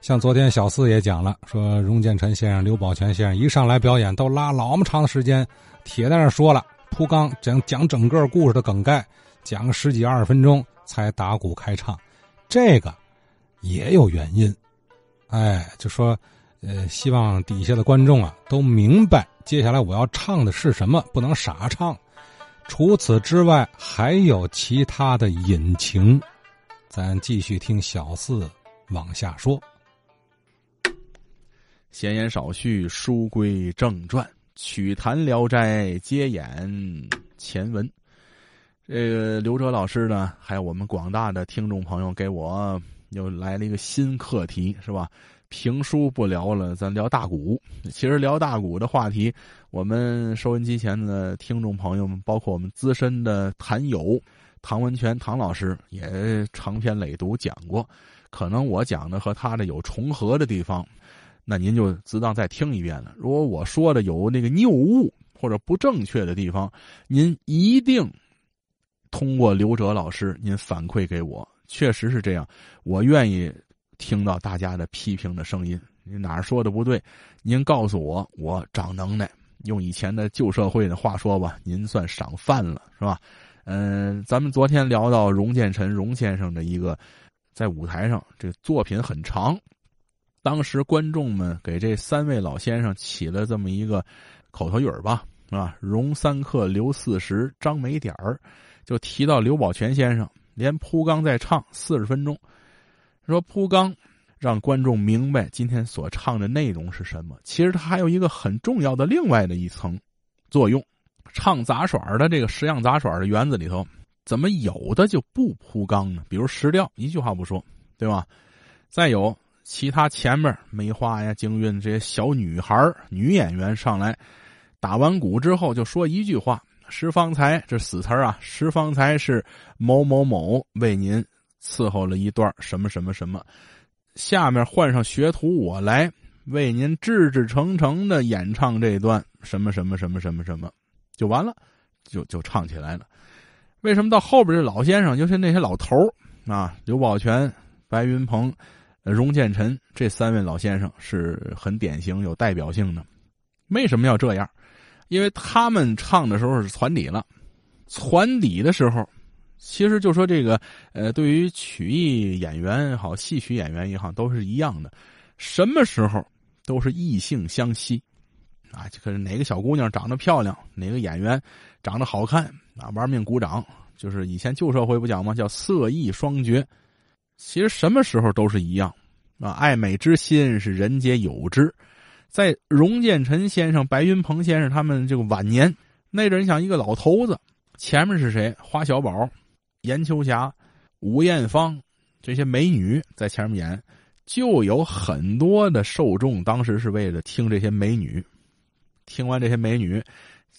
像昨天小四也讲了，说荣建臣先生、刘宝全先生一上来表演都拉老么长的时间，铁在那说了铺刚讲讲整个故事的梗概，讲个十几二十分钟才打鼓开唱，这个也有原因。哎，就说呃，希望底下的观众啊都明白接下来我要唱的是什么，不能傻唱。除此之外，还有其他的隐情，咱继续听小四往下说。闲言少叙，书归正传，曲坛《聊斋》接演前文。这个刘哲老师呢，还有我们广大的听众朋友，给我又来了一个新课题，是吧？评书不聊了，咱聊大鼓。其实聊大鼓的话题，我们收音机前的听众朋友们，包括我们资深的坛友唐文全唐老师，也长篇累牍讲过。可能我讲的和他的有重合的地方。那您就自当再听一遍了。如果我说的有那个谬误或者不正确的地方，您一定通过刘哲老师您反馈给我。确实是这样，我愿意听到大家的批评的声音。您哪儿说的不对，您告诉我，我长能耐。用以前的旧社会的话说吧，您算赏饭了，是吧？嗯，咱们昨天聊到荣建臣荣先生的一个在舞台上，这个作品很长。当时观众们给这三位老先生起了这么一个口头语儿吧，啊，荣三克，刘四十，张没点儿，就提到刘宝全先生连铺刚在唱四十分钟，说铺刚让观众明白今天所唱的内容是什么。其实他还有一个很重要的另外的一层作用，唱杂耍的这个十样杂耍的园子里头，怎么有的就不铺刚呢？比如石料一句话不说，对吧？再有。其他前面梅花呀、京韵这些小女孩女演员上来，打完鼓之后就说一句话：“石方才这死词啊，石方才是某某某为您伺候了一段什么什么什么，下面换上学徒我来为您制制成成的演唱这段什么什么什么什么什么，就完了，就就唱起来了。为什么到后边这老先生，尤其那些老头啊，刘宝全、白云鹏。”荣建臣这三位老先生是很典型、有代表性的。为什么要这样？因为他们唱的时候是传底了，传底的时候，其实就说这个呃，对于曲艺演员也好，戏曲演员也好，都是一样的。什么时候都是异性相吸啊？可是哪个小姑娘长得漂亮，哪个演员长得好看啊？玩命鼓掌，就是以前旧社会不讲吗？叫色艺双绝。其实什么时候都是一样，啊，爱美之心是人皆有之。在荣建臣先生、白云鹏先生他们这个晚年那阵，你想一个老头子，前面是谁？花小宝、严秋霞、吴艳芳这些美女在前面演，就有很多的受众。当时是为了听这些美女，听完这些美女，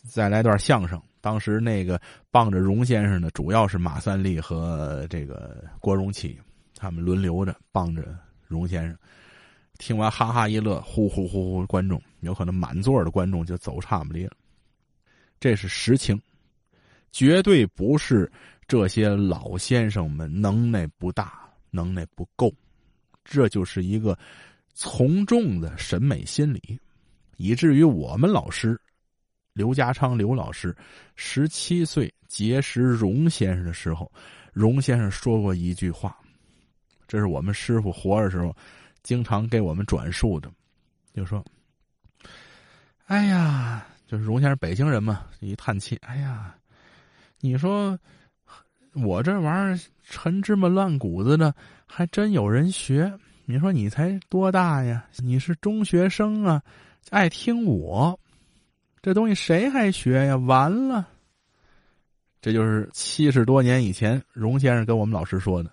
再来段相声。当时那个傍着荣先生的，主要是马三立和这个郭荣启。他们轮流着帮着荣先生，听完哈哈一乐，呼呼呼呼，观众有可能满座的观众就走差不离了。这是实情，绝对不是这些老先生们能耐不大，能耐不够，这就是一个从众的审美心理，以至于我们老师刘家昌刘老师十七岁结识荣先生的时候，荣先生说过一句话。这是我们师傅活着时候，经常给我们转述的，就说：“哎呀，就是荣先生北京人嘛，一叹气，哎呀，你说我这玩意儿陈芝麻烂谷子的，还真有人学。你说你才多大呀？你是中学生啊，爱听我这东西，谁还学呀？完了，这就是七十多年以前荣先生跟我们老师说的。”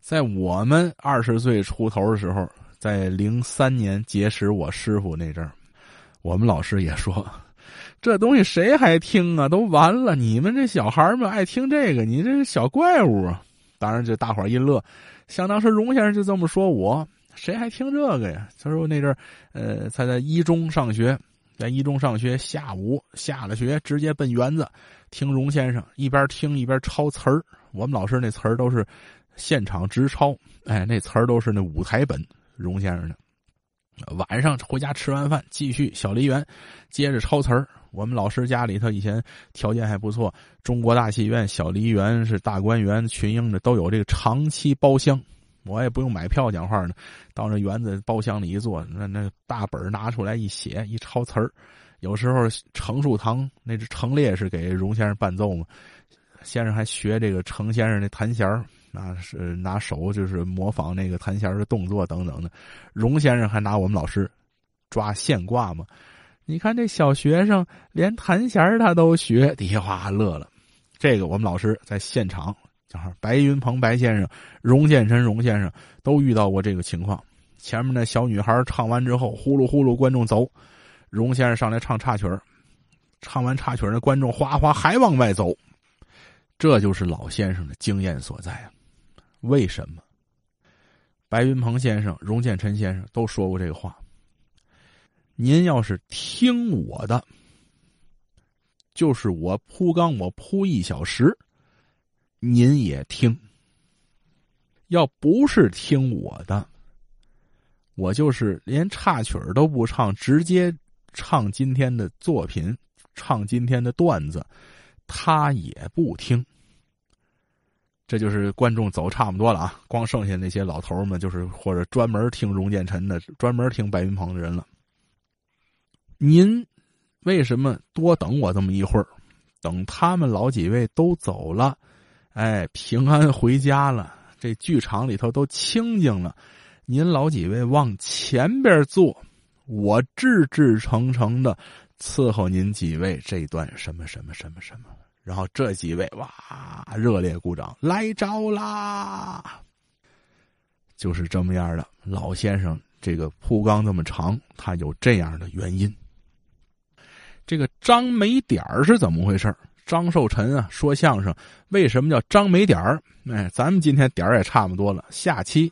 在我们二十岁出头的时候，在零三年结识我师傅那阵儿，我们老师也说：“这东西谁还听啊？都完了！你们这小孩们爱听这个，你这是小怪物啊！”当然，这大伙儿一乐。想当时荣先生就这么说我，谁还听这个呀？他说那阵儿，呃，他在一中上学，在一中上学，下午下了学直接奔园子听荣先生，一边听一边抄词儿。我们老师那词儿都是。现场直抄，哎，那词儿都是那舞台本，荣先生的。晚上回家吃完饭，继续小梨园，接着抄词儿。我们老师家里头以前条件还不错，中国大戏院、小梨园是大观园、群英的都有这个长期包厢，我也不用买票讲话呢，到那园子包厢里一坐，那那大本拿出来一写一抄词儿。有时候程树堂那只程烈是给荣先生伴奏嘛，先生还学这个程先生的弹弦儿。那是拿手就是模仿那个弹弦的动作等等的，荣先生还拿我们老师抓现挂嘛？你看这小学生连弹弦他都学，底下哗乐了。这个我们老师在现场，就是白云鹏白先生、荣建臣荣先生都遇到过这个情况。前面那小女孩唱完之后，呼噜呼噜，观众走，荣先生上来唱插曲唱完插曲那观众哗哗还往外走，这就是老先生的经验所在啊。为什么？白云鹏先生、荣建臣先生都说过这个话。您要是听我的，就是我铺缸，我铺一小时，您也听；要不是听我的，我就是连插曲都不唱，直接唱今天的作品，唱今天的段子，他也不听。这就是观众走差不多了啊，光剩下那些老头们，就是或者专门听荣建臣的、专门听白云鹏的人了。您为什么多等我这么一会儿？等他们老几位都走了，哎，平安回家了，这剧场里头都清静了，您老几位往前边坐，我至至诚诚的伺候您几位这段什么什么什么什么。然后这几位哇，热烈鼓掌，来着啦！就是这么样的老先生，这个铺缸这么长，他有这样的原因。这个张没点儿是怎么回事？张寿臣啊，说相声为什么叫张没点儿？哎，咱们今天点儿也差不多了，下期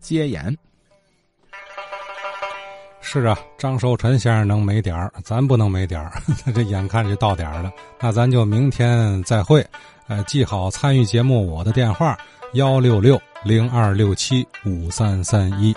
接演。是啊，张寿臣先生能没点儿，咱不能没点儿。这眼看就到点儿了，那咱就明天再会。呃，记好参与节目我的电话：幺六六零二六七五三三一。